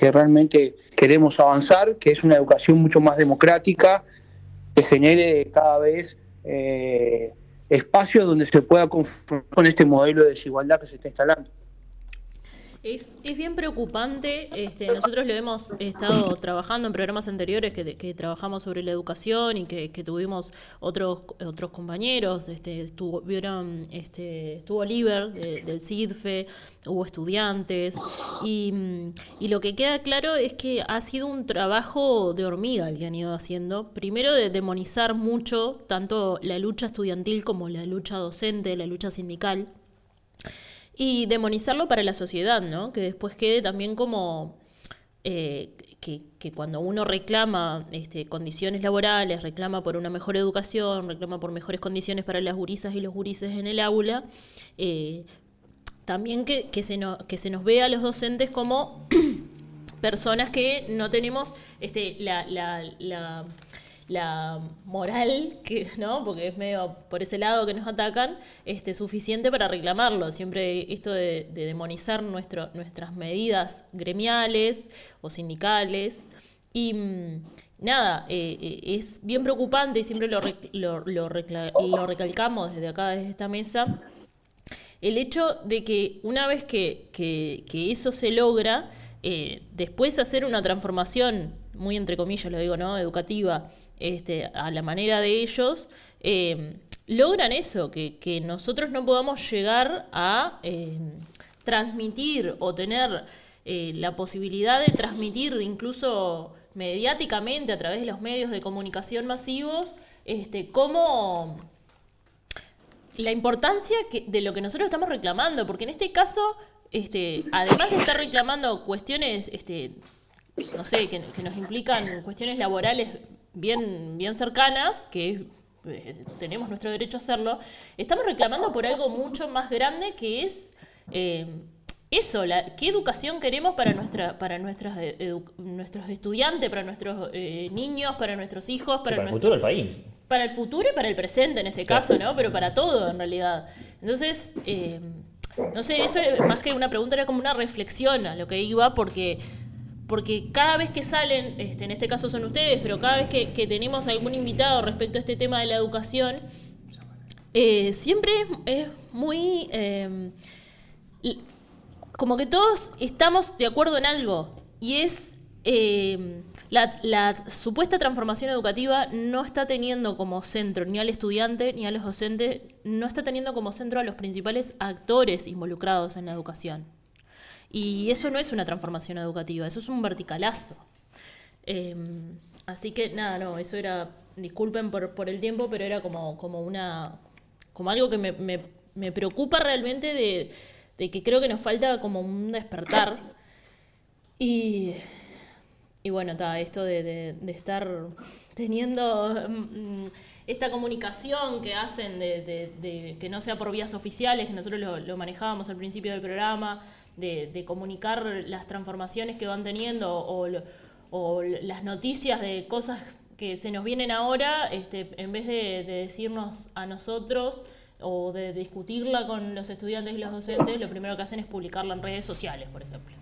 que realmente queremos avanzar, que es una educación mucho más democrática, que genere cada vez eh, espacios donde se pueda confrontar con este modelo de desigualdad que se está instalando. Es, bien preocupante, este, nosotros lo hemos estado trabajando en programas anteriores que, que trabajamos sobre la educación y que, tuvimos otros otros compañeros, este, estuvo, vieron, este, estuvo Oliver del CIDFE, hubo estudiantes y, y, lo que queda claro es que ha sido un trabajo de hormiga el que han ido haciendo, primero de demonizar mucho tanto la lucha estudiantil como la lucha docente, la lucha sindical y demonizarlo para la sociedad, ¿no? Que después quede también como eh, que, cuando uno reclama este, condiciones laborales, reclama por una mejor educación, reclama por mejores condiciones para las gurisas y los gurises en el aula, eh, también que, que, se nos vea a los docentes como personas que no tenemos este, la moral, que, ¿no? Porque es medio por ese lado que nos atacan, este, suficiente para reclamarlo. Siempre esto de, demonizar nuestro, nuestras medidas gremiales o sindicales. Y mm, nada, eh, eh, es bien preocupante y siempre lo, lo, lo, recalcamos desde acá, desde esta mesa, el hecho de que una vez que, que, que eso se logra, eh, después hacer una transformación, muy entre comillas lo digo, ¿no? Educativa, este, a la manera de ellos, eh, logran eso, que, nosotros no podamos llegar a eh, transmitir o tener la posibilidad de transmitir incluso mediáticamente a través de los medios de comunicación masivos, este, cómo la importancia de lo que nosotros estamos reclamando, porque en este caso este, además de estar reclamando cuestiones, no sé, que, nos implican cuestiones laborales bien, bien cercanas, que eh, tenemos nuestro derecho a hacerlo, estamos reclamando por algo mucho más grande que es eh, eso, la, qué educación queremos para nuestra, para nuestros, nuestros estudiantes, para nuestros eh, niños, para nuestros hijos, para, el futuro del país. Para el futuro y para el presente en este caso, ¿no? Pero para todo en realidad. Entonces, no sé, esto más que una pregunta era como una reflexión a lo que iba, porque, porque cada vez que salen, este, en este caso son ustedes, pero cada vez que, tenemos algún invitado respecto a este tema de la educación, eh, siempre es, muy... Em, como que todos estamos de acuerdo en algo, y es... Em, la, supuesta transformación educativa no está teniendo como centro ni al estudiante ni a los docentes, no está teniendo como centro a los principales actores involucrados en la educación. Y eso no es una transformación educativa, eso es un verticalazo. Em, así que nada, no, eso era, disculpen por, por el tiempo, pero era como, como una, como algo que me, me, preocupa realmente de, de que creo que nos falta como un despertar. Y y bueno, está esto de, estar teniendo mm, esta comunicación que hacen de, que no sea por vías oficiales, que nosotros lo, manejábamos al principio del programa, de, comunicar las transformaciones que van teniendo o, las noticias de cosas que se nos vienen ahora, este, en vez de, decirnos a nosotros o de discutirla con los estudiantes y los docentes, lo primero que hacen es publicarla en redes sociales, por ejemplo.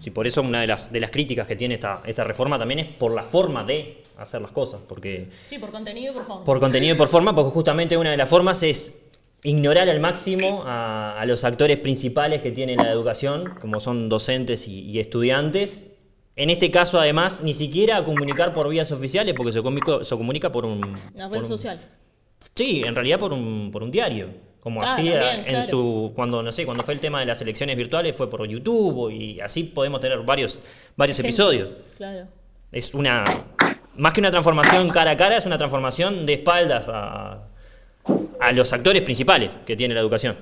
Sí, por eso una de las, de las críticas que tiene esta, esta reforma también es por la forma de hacer las cosas. Porque, sí, por contenido y por forma. Por contenido y por forma, porque justamente una de las formas es ignorar al máximo a, los actores principales que tiene la educación, como son docentes y, estudiantes. En este caso, además, ni siquiera comunicar por vías oficiales, porque se comunica, se comunica por un... Una red social. Sí, en realidad por un, por un diario como ah, hacía en su cuando no sé cuando fue el tema de las elecciones virtuales fue por YouTube y así podemos tener varios varios episodios claro. es una más que una transformación cara a cara es una transformación de espaldas a, a los actores principales que tiene la educación.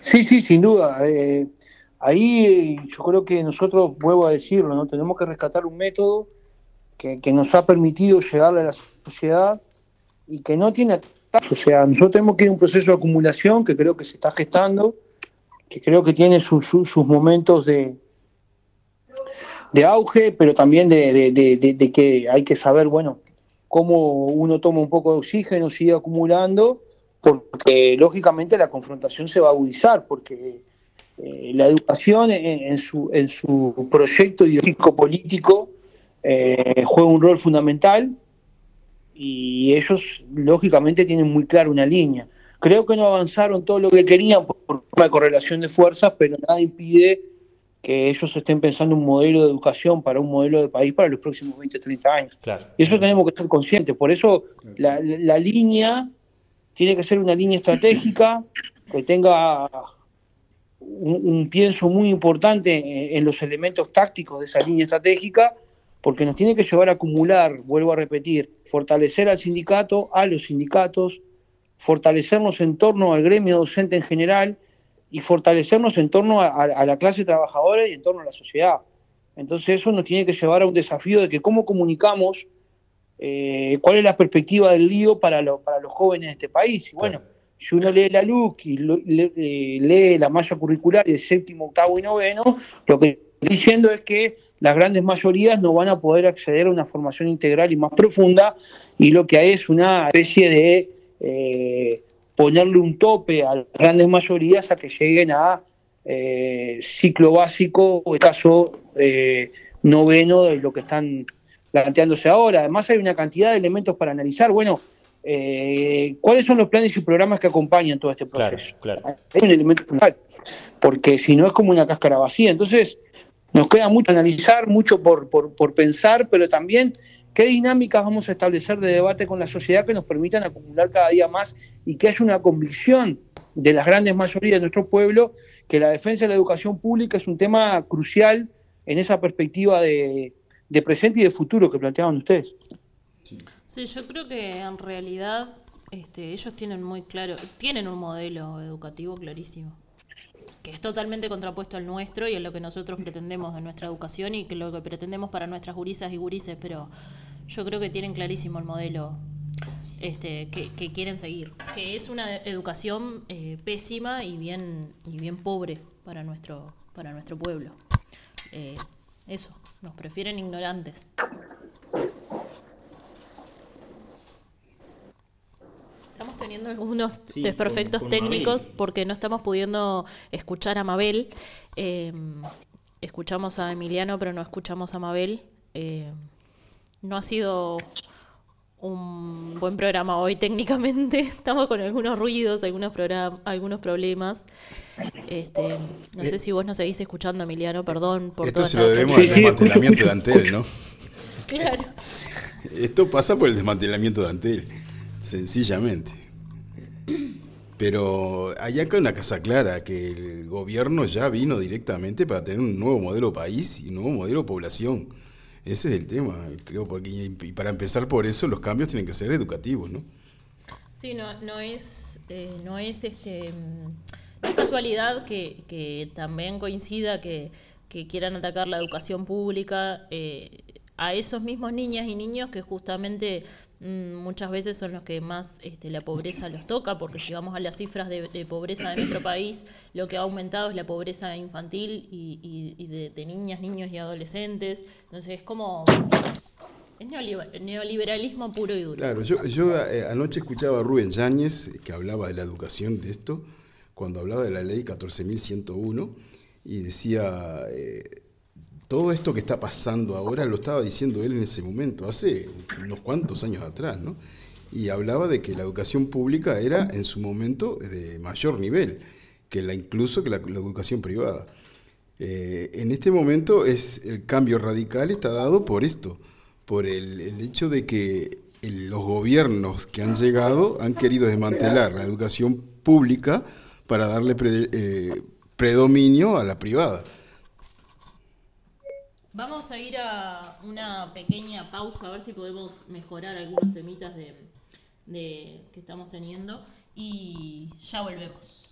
Sí sí sin duda. Eh, ahí yo creo que nosotros vuelvo a decirlo no tenemos que rescatar un método que, que nos ha permitido llegar a la sociedad y que no tiene O sea, nosotros tenemos que ir a un proceso de acumulación que creo que se está gestando, que creo que tiene sus, momentos de, de auge, pero también de, que hay que saber, bueno, cómo uno toma un poco de oxígeno, sigue acumulando, porque lógicamente la confrontación se va a agudizar, porque eh, la educación en, su, en su proyecto ideológico político eh, juega un rol fundamental y ellos lógicamente tienen muy clara una línea. Creo que no avanzaron todo lo que querían por una correlación de fuerzas, pero nada impide que ellos estén pensando un modelo de educación para un modelo de país para los próximos 20, 30 años. Y eso tenemos que estar conscientes. Por eso la, línea tiene que ser una línea estratégica que tenga un, pienso muy importante en los elementos tácticos de esa línea estratégica porque nos tiene que llevar a acumular, vuelvo a repetir, fortalecer al sindicato, a los sindicatos, fortalecernos en torno al gremio docente en general y fortalecernos en torno a, la clase trabajadora y en torno a la sociedad. Entonces eso nos tiene que llevar a un desafío de que cómo comunicamos, eh, cuál es la perspectiva del lío para, para los jóvenes de este país. Y bueno, si uno lee la LUC y eh, lee la malla curricular el séptimo, octavo y noveno, lo que estoy diciendo es que las grandes mayorías no van a poder acceder a una formación integral y más profunda y lo que hay es una especie de eh, ponerle un tope a las grandes mayorías a que lleguen a eh, ciclo básico o el caso eh, noveno de lo que están planteándose ahora. Además hay una cantidad de elementos para analizar. Bueno, ¿cuáles son los planes y programas que acompañan todo este proceso? Claro, claro. Es un elemento fundamental, porque si no es como una cáscara vacía. Entonces, nos queda mucho analizar, mucho por, por, pensar, pero también qué dinámicas vamos a establecer de debate con la sociedad que nos permitan acumular cada día más y que haya una convicción de las grandes mayorías de nuestro pueblo que la defensa de la educación pública es un tema crucial en esa perspectiva de, presente y de futuro que planteaban ustedes. Sí, yo creo que en realidad este, ellos tienen muy claro, tienen un modelo educativo clarísimo que es totalmente contrapuesto al nuestro y a lo que nosotros pretendemos de nuestra educación y que lo que pretendemos para nuestras gurisas y gurises, pero yo creo que tienen clarísimo el modelo este, que, quieren seguir, que es una educación eh, pésima y bien, y bien pobre para nuestro, para nuestro pueblo. Eh, eso, nos prefieren ignorantes. Estamos teniendo algunos desperfectos técnicos porque no estamos pudiendo escuchar a Mabel. Em, escuchamos a Emiliano, pero no escuchamos a Mabel. Em, no ha sido un buen programa hoy técnicamente. Estamos con algunos ruidos, algunos, algunos problemas. Este, no sé eh, si vos nos seguís escuchando, Emiliano, perdón por Esto se lo debemos al desmantelamiento de Antel, ¿no? Claro. Esto pasa por el desmantelamiento de Antel sencillamente. Pero hay acá una casa clara, que el gobierno ya vino directamente para tener un nuevo modelo país y un nuevo modelo población. Ese es el tema, creo, porque y para empezar por eso los cambios tienen que ser educativos, ¿no? Sí, no, no es, eh, no es este, casualidad que, también coincida que, que, quieran atacar la educación pública eh, a esos mismos niñas y niños que justamente Mm, muchas veces son los que más este, la pobreza los toca, porque si vamos a las cifras de, pobreza de nuestro país, lo que ha aumentado es la pobreza infantil y, de, niñas, niños y adolescentes. Entonces es como... Es neoliberalismo puro y duro. Claro, yo, yo eh, anoche escuchaba a Rubén Yáñez, que hablaba de la educación de esto, cuando hablaba de la ley 14.101, y decía... Eh, todo esto que está pasando ahora lo estaba diciendo él en ese momento, hace unos cuantos años atrás, ¿no? Y hablaba de que la educación pública era en su momento de mayor nivel, que la incluso que la, educación privada. Eh, en este momento es el cambio radical está dado por esto, por el, hecho de que los gobiernos que han llegado han querido desmantelar la educación pública para darle eh, predominio a la privada. Vamos a ir a una pequeña pausa a ver si podemos mejorar algunos temitas de, de que estamos teniendo y ya volvemos.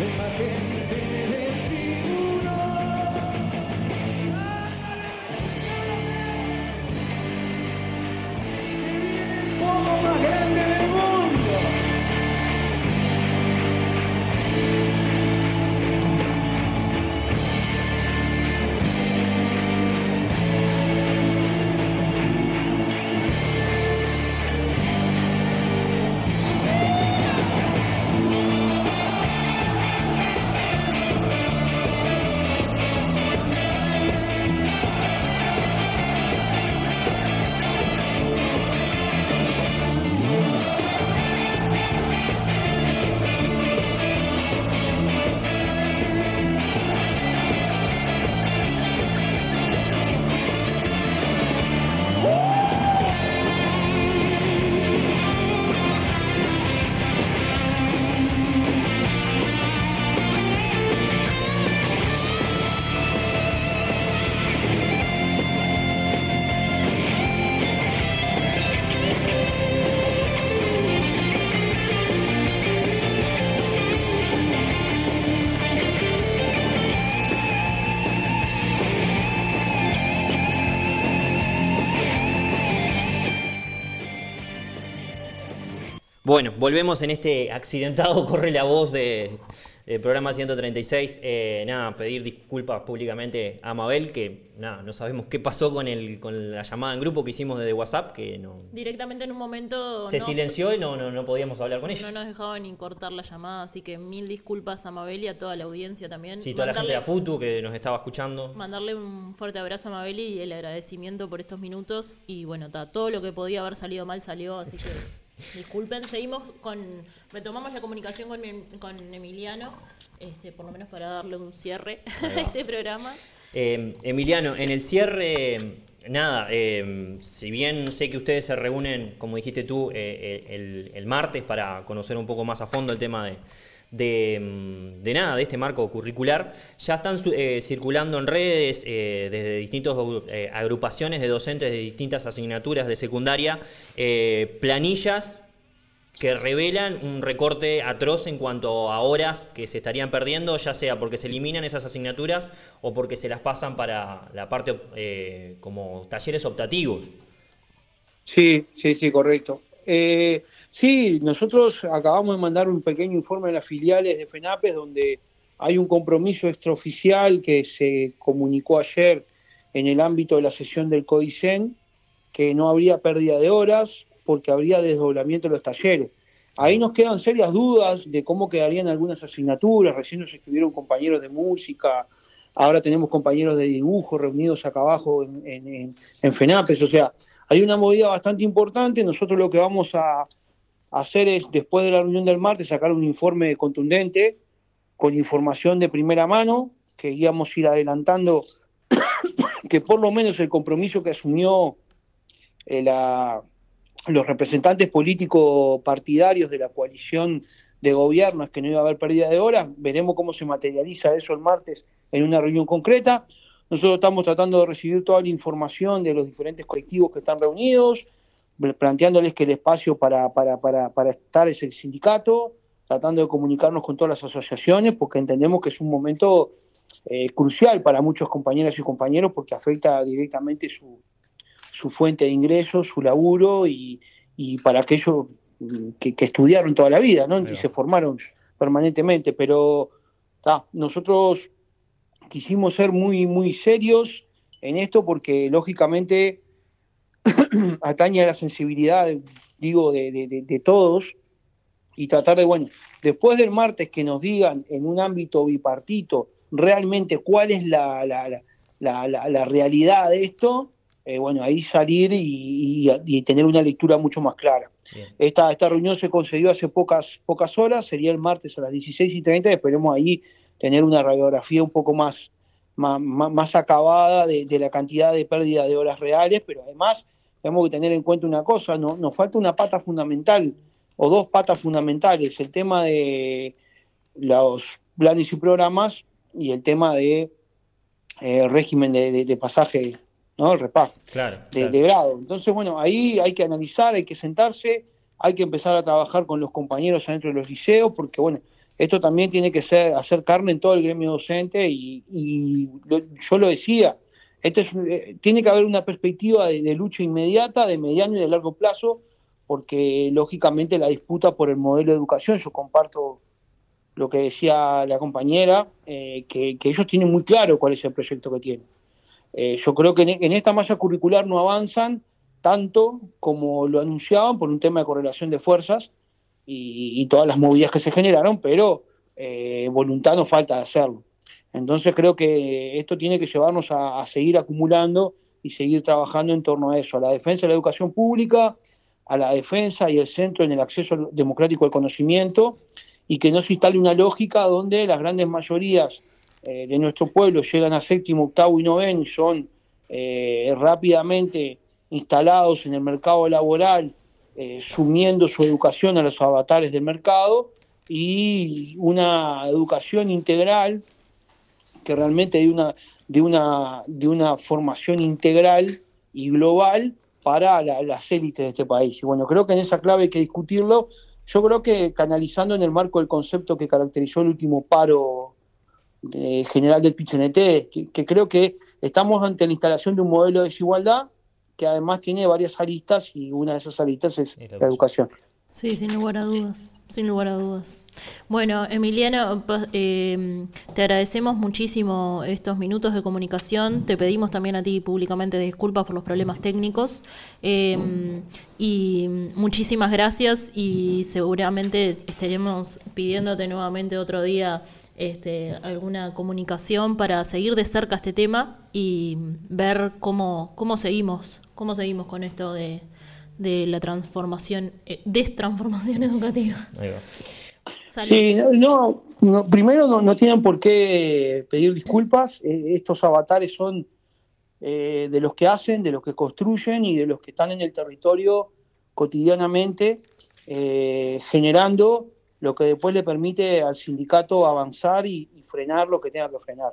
La imagen te Bueno, volvemos en este accidentado Corre la Voz de, del programa 136. Eh, nada, pedir disculpas públicamente a Mabel, que nada, no sabemos qué pasó con, el, con la llamada en grupo que hicimos desde WhatsApp, que no, Directamente en un momento se no silenció y no, no, no podíamos hablar con ella. No nos dejaban ni cortar la llamada, así que mil disculpas a Mabel y a toda la audiencia también. Sí, toda la gente de Afutu que nos estaba escuchando. Mandarle un fuerte abrazo a Mabel y el agradecimiento por estos minutos. Y bueno, ta, todo lo que podía haber salido mal salió, así que disculpen. Seguimos con. Retomamos la comunicación con, mi- con Emiliano, este, por lo menos para darle un cierre a este programa. Eh, Emiliano, en el cierre, nada, eh, si bien sé que ustedes se reúnen, como dijiste tú, eh, el, el martes para conocer un poco más a fondo el tema de, de, mm, de nada, de este marco curricular, ya están eh, circulando en redes eh, desde distintas agrupaciones de docentes de distintas asignaturas de secundaria, eh, planillas que revelan un recorte atroz en cuanto a horas que se estarían perdiendo, ya sea porque se eliminan esas asignaturas o porque se las pasan para la parte eh, como talleres optativos. Sí, sí, sí, correcto. Eh, sí, nosotros acabamos de mandar un pequeño informe a las filiales de FENAPES donde hay un compromiso extraoficial que se comunicó ayer en el ámbito de la sesión del CODICEN, que no habría pérdida de horas porque habría desdoblamiento de los talleres. Ahí nos quedan serias dudas de cómo quedarían algunas asignaturas. Recién nos escribieron compañeros de música, ahora tenemos compañeros de dibujo reunidos acá abajo en, en- en- en FENAPES. O sea, hay una movida bastante importante. Nosotros lo que vamos a hacer es, después de la reunión del martes, sacar un informe contundente con información de primera mano, que íbamos a ir adelantando que por lo menos el compromiso que asumió eh, los representantes políticos partidarios de la coalición de gobierno es que no iba a haber pérdida de horas. Veremos cómo se materializa eso el martes en una reunión concreta. Nosotros estamos tratando de recibir toda la información de los diferentes colectivos que están reunidos, planteándoles que el espacio para, para, para, para estar es el sindicato, tratando de comunicarnos con todas las asociaciones, porque entendemos que es un momento eh, crucial para muchos compañeras y compañeros, porque afecta directamente su, su fuente de ingresos, su laburo y, y para aquellos mm, que, que estudiaron toda la vida ¿no? y se formaron permanentemente. Pero ta, nosotros quisimos ser muy, muy serios en esto porque lógicamente atañe a la sensibilidad, digo, de, de- de- de todos y tratar de, bueno, después del martes que nos digan en un ámbito bipartito realmente cuál es la, la, la, la realidad de esto, eh, bueno, ahí salir y, y, tener una lectura mucho más clara. Esta, esta reunión se concedió hace pocas, pocas horas, sería el martes a las 16 y 30, esperemos ahí tener una radiografía un poco más, más, más acabada de, de, la cantidad de pérdida de horas reales, pero además tenemos que tener en cuenta una cosa, ¿no? nos falta una pata fundamental o dos patas fundamentales, el tema de los planes y programas y el tema de eh, régimen de, de, pasaje, ¿no? El repago de, grado. Entonces, bueno, ahí hay que analizar, hay que sentarse, hay que empezar a trabajar con los compañeros adentro de los liceos, porque bueno, esto también tiene que ser hacer carne en todo el gremio docente y, yo lo decía, este es, eh, tiene que haber una perspectiva de, lucha inmediata, de mediano y de largo plazo, porque lógicamente la disputa por el modelo de educación, yo comparto lo que decía la compañera, eh, que, ellos tienen muy claro cuál es el proyecto que tienen. Eh, yo creo que en, esta malla curricular no avanzan tanto como lo anunciaban por un tema de correlación de fuerzas y, todas las movidas que se generaron, pero eh, voluntad no falta de hacerlo. Entonces creo que esto tiene que llevarnos a, a seguir acumulando y seguir trabajando en torno a eso, a la defensa de la educación pública, a la defensa y el centro en el acceso democrático al conocimiento y que no se instale una lógica donde las grandes mayorías eh, de nuestro pueblo llegan a séptimo, octavo y noveno y son eh, rápidamente instalados en el mercado laboral, eh, sumiendo su educación a los avatares del mercado y una educación integral que realmente de una, de una, de una formación integral y global para las élites de este país. Y bueno, creo que en esa clave hay que discutirlo. Yo creo que canalizando en el marco del concepto que caracterizó el último paro eh, general del PICNT, que, creo que estamos ante la instalación de un modelo de desigualdad que además tiene varias aristas y una de esas aristas es la educación. Sí, sin lugar a dudas sin lugar a dudas. Bueno, Emiliano, eh, te agradecemos muchísimo estos minutos de comunicación. Te pedimos también a ti públicamente disculpas por los problemas técnicos. Eh, y muchísimas gracias y seguramente estaremos pidiéndote nuevamente otro día este, alguna comunicación para seguir de cerca este tema y ver cómo, cómo seguimos, cómo seguimos con esto de, de la transformación, eh, destransformación educativa. Sí, no, primero no, tienen por qué pedir disculpas. Eh, estos avatares son eh, de los que hacen, de los que construyen y de los que están en el territorio cotidianamente, generando lo que después le permite al sindicato avanzar y, y frenar lo que tenga que frenar.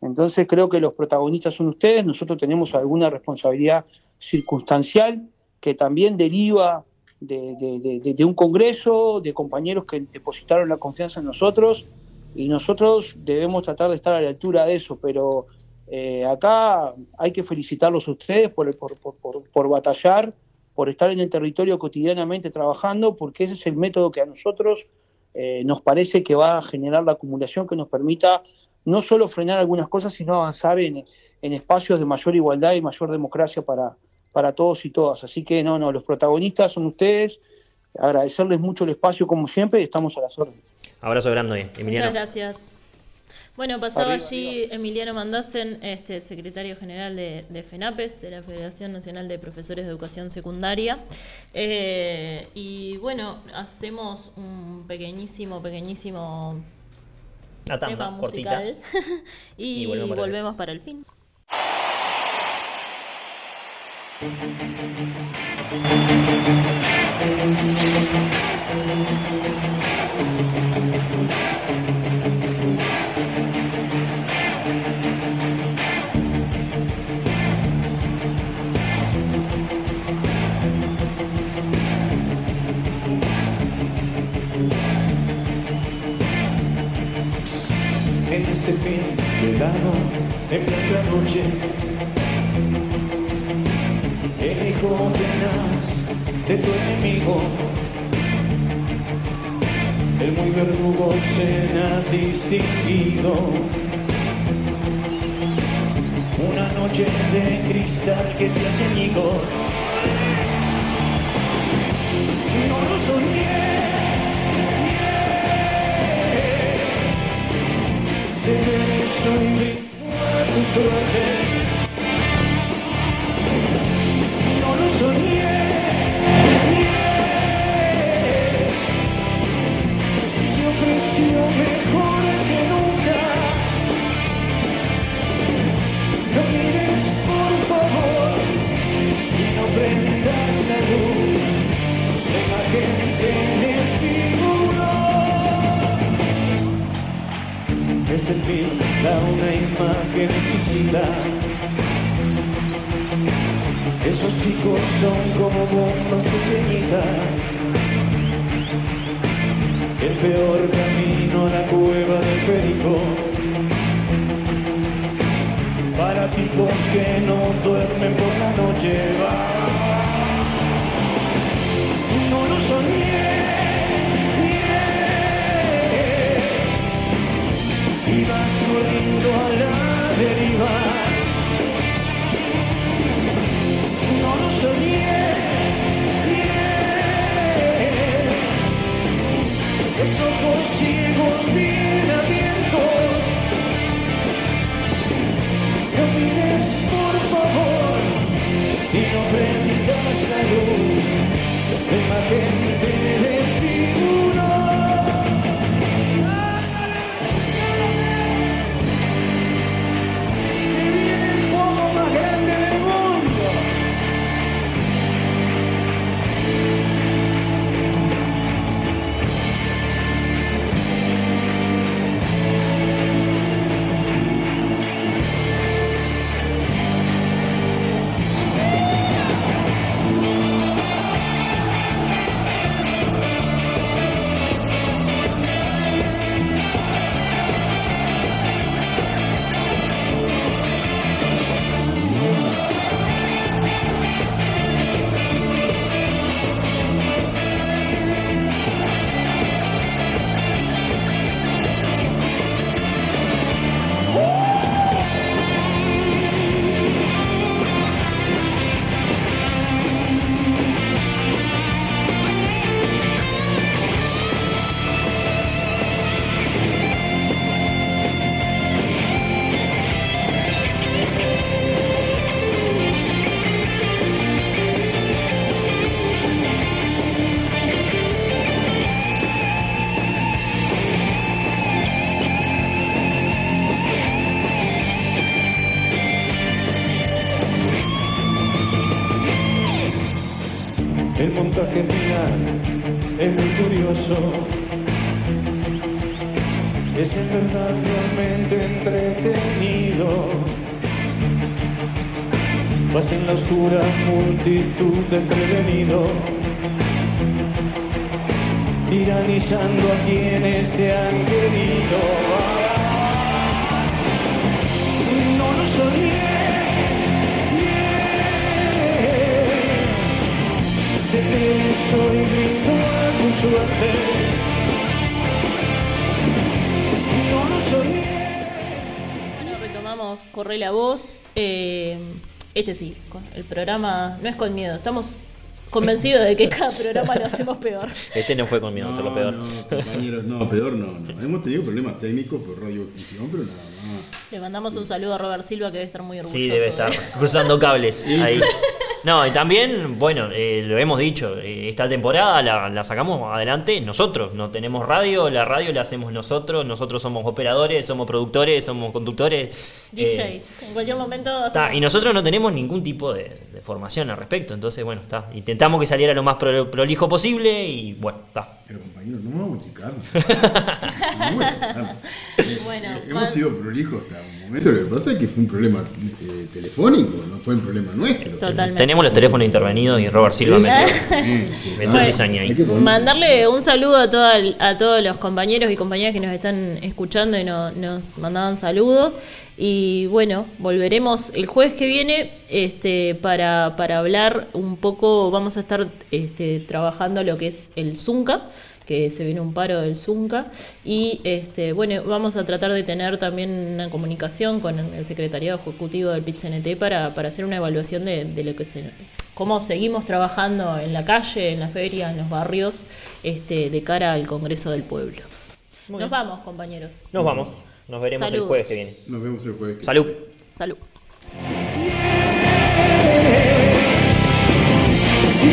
Entonces creo que los protagonistas son ustedes, nosotros tenemos alguna responsabilidad circunstancial que también deriva de, un congreso, de compañeros que depositaron la confianza en nosotros y nosotros debemos tratar de estar a la altura de eso, pero eh, acá hay que felicitarlos a ustedes por, por, batallar, por estar en el territorio cotidianamente trabajando, porque ese es el método que a nosotros eh, nos parece que va a generar la acumulación que nos permita no solo frenar algunas cosas, sino avanzar en, en espacios de mayor igualdad y mayor democracia para, para todos y todas. Así que no, no, los protagonistas son ustedes. Agradecerles mucho el espacio como siempre y estamos a las órdenes. Abrazo grande, Emiliano. Muchas gracias. Bueno, pasaba allí Emiliano Mandasen, este, secretario general de, FENAPES, de la Federación Nacional de Profesores de Educación Secundaria. Eh, y bueno, hacemos un pequeñísimo, pequeñísimo tema musical. Y, volvemos para el fin. En plena noche el hijo de tu enemigo. El muy verdugo ha distinguido. Una noche de cristal que se hace añigo. I'm the sun. El programa no es con miedo. Estamos convencidos de que cada programa lo hacemos peor. Este no fue con miedo, hacerlo peor. No, compañeros, no, peor no, no. Hemos tenido problemas técnicos por radiodifusión, pero nada más. Le mandamos un saludo a Robert Silva que debe estar muy orgulloso. Sí, debe estar cruzando cables ahí. No, y también, bueno, eh, lo hemos dicho, eh, esta temporada la, la sacamos adelante nosotros, no tenemos radio, la radio la hacemos nosotros, nosotros somos operadores, somos productores, somos conductores. DJ. eh, en cualquier momento. Y nosotros no tenemos ningún tipo de, de formación al respecto, entonces bueno, está. Intentamos que saliera lo más pro- prolijo posible y bueno, está. Pero compañeros, no vamos a achicarnos. No vamos a Bueno, eh, hemos sido prolijos hasta un momento. Lo que pasa es que fue un problema eh, telefónico, no fue un problema nuestro. Totalmente. Tenemos los teléfonos intervenidos y Robert Silva Metió cizaña ahí. Mandarle un saludo a, toda a todos los compañeros y compañeras que nos están escuchando y no- nos mandaban saludos. Y bueno, volveremos el jueves que viene este, para, para hablar un poco, vamos a estar este, trabajando lo que es el Zunca, que se viene un paro del Zunca. Y este, bueno, vamos a tratar de tener también una comunicación con el secretariado ejecutivo del PIT-CNT para, para hacer una evaluación de, de lo que se cómo seguimos trabajando en la calle, en la feria, en los barrios, este, de cara al Congreso del Pueblo. Muy Nos bien. vamos, compañeros. Nos vamos, nos veremos el Saludos. jueves que viene. Nos vemos el jueves. que Salud. Salud. y